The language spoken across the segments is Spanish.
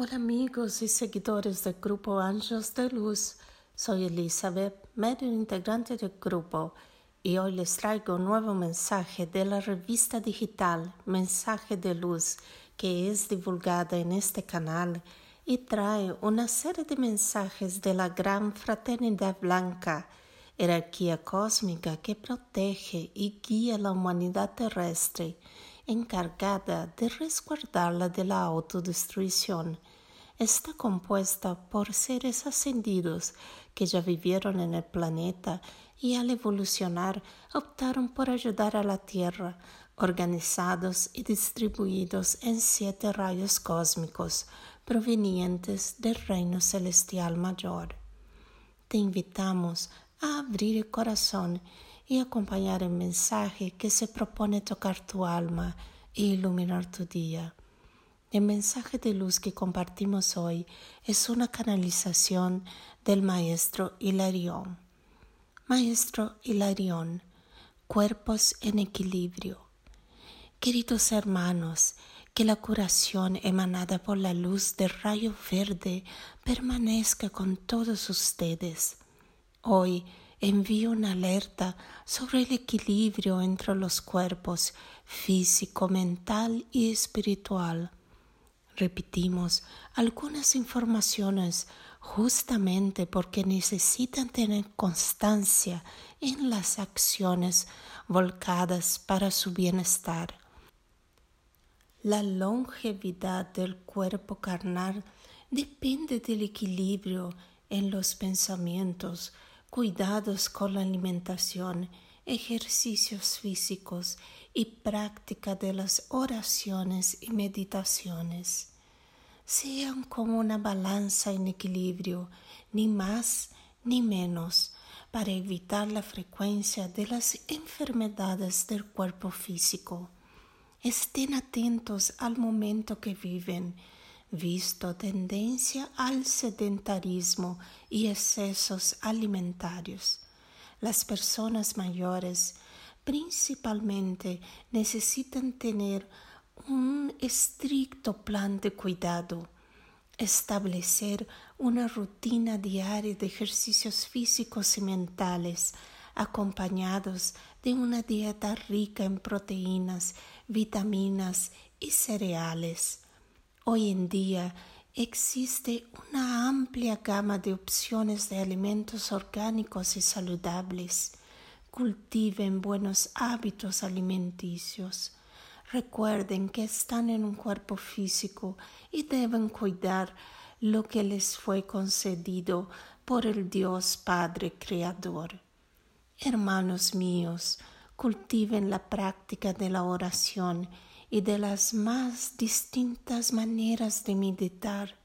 Hola amigos y seguidores del grupo Ángeles de Luz. Soy Elizabeth, medio integrante del grupo, y hoy les traigo un nuevo mensaje de la revista digital Mensaje de Luz, que es divulgada en este canal y trae una serie de mensajes de la gran fraternidad blanca, jerarquía cósmica que protege y guía la humanidad terrestre encargada de resguardarla de la autodestrucción. Está compuesta por seres ascendidos que ya vivieron en el planeta y al evolucionar optaron por ayudar a la Tierra, organizados y distribuidos en siete rayos cósmicos provenientes del reino celestial mayor. Te invitamos a abrir el corazón y acompañar el mensaje que se propone tocar tu alma e iluminar tu día. El mensaje de luz que compartimos hoy es una canalización del maestro Hilarión. Maestro Hilarión, cuerpos en equilibrio. Queridos hermanos, que la curación emanada por la luz del rayo verde permanezca con todos ustedes. Hoy envío una alerta sobre el equilibrio entre los cuerpos físico, mental y espiritual. Repetimos algunas informaciones justamente porque necesitan tener constancia en las acciones volcadas para su bienestar. La longevidad del cuerpo carnal depende del equilibrio en los pensamientos, cuidados con la alimentación, ejercicios físicos y práctica de las oraciones y meditaciones. Sean como una balanza en equilibrio, ni más ni menos, para evitar la frecuencia de las enfermedades del cuerpo físico. Estén atentos al momento que viven visto tendencia al sedentarismo y excesos alimentarios. Las personas mayores principalmente necesitan tener un estricto plan de cuidado, establecer una rutina diaria de ejercicios físicos y mentales, acompañados de una dieta rica en proteínas, vitaminas y cereales. Hoy en día existe una amplia gama de opciones de alimentos orgánicos y saludables. Cultiven buenos hábitos alimenticios. Recuerden que están en un cuerpo físico y deben cuidar lo que les fue concedido por el Dios Padre Creador. Hermanos míos, cultiven la práctica de la oración y de las más distintas maneras de meditar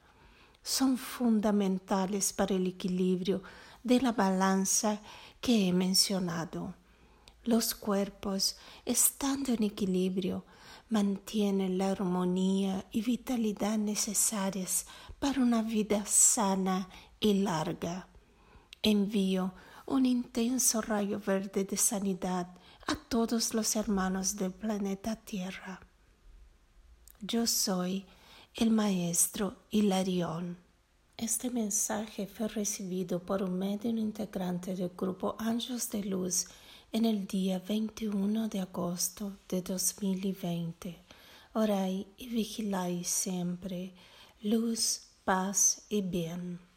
son fundamentales para el equilibrio de la balanza que he mencionado. Los cuerpos, estando en equilibrio, mantienen la armonía y vitalidad necesarias para una vida sana y larga. Envío un intenso rayo verde de sanidad a todos los hermanos del planeta Tierra. Yo soy el maestro Hilarión. Este mensaje fue recibido por un medio integrante del grupo Ángeles de Luz en el día 21 de agosto de 2020. Orai y vigiláis siempre. Luz, paz y bien.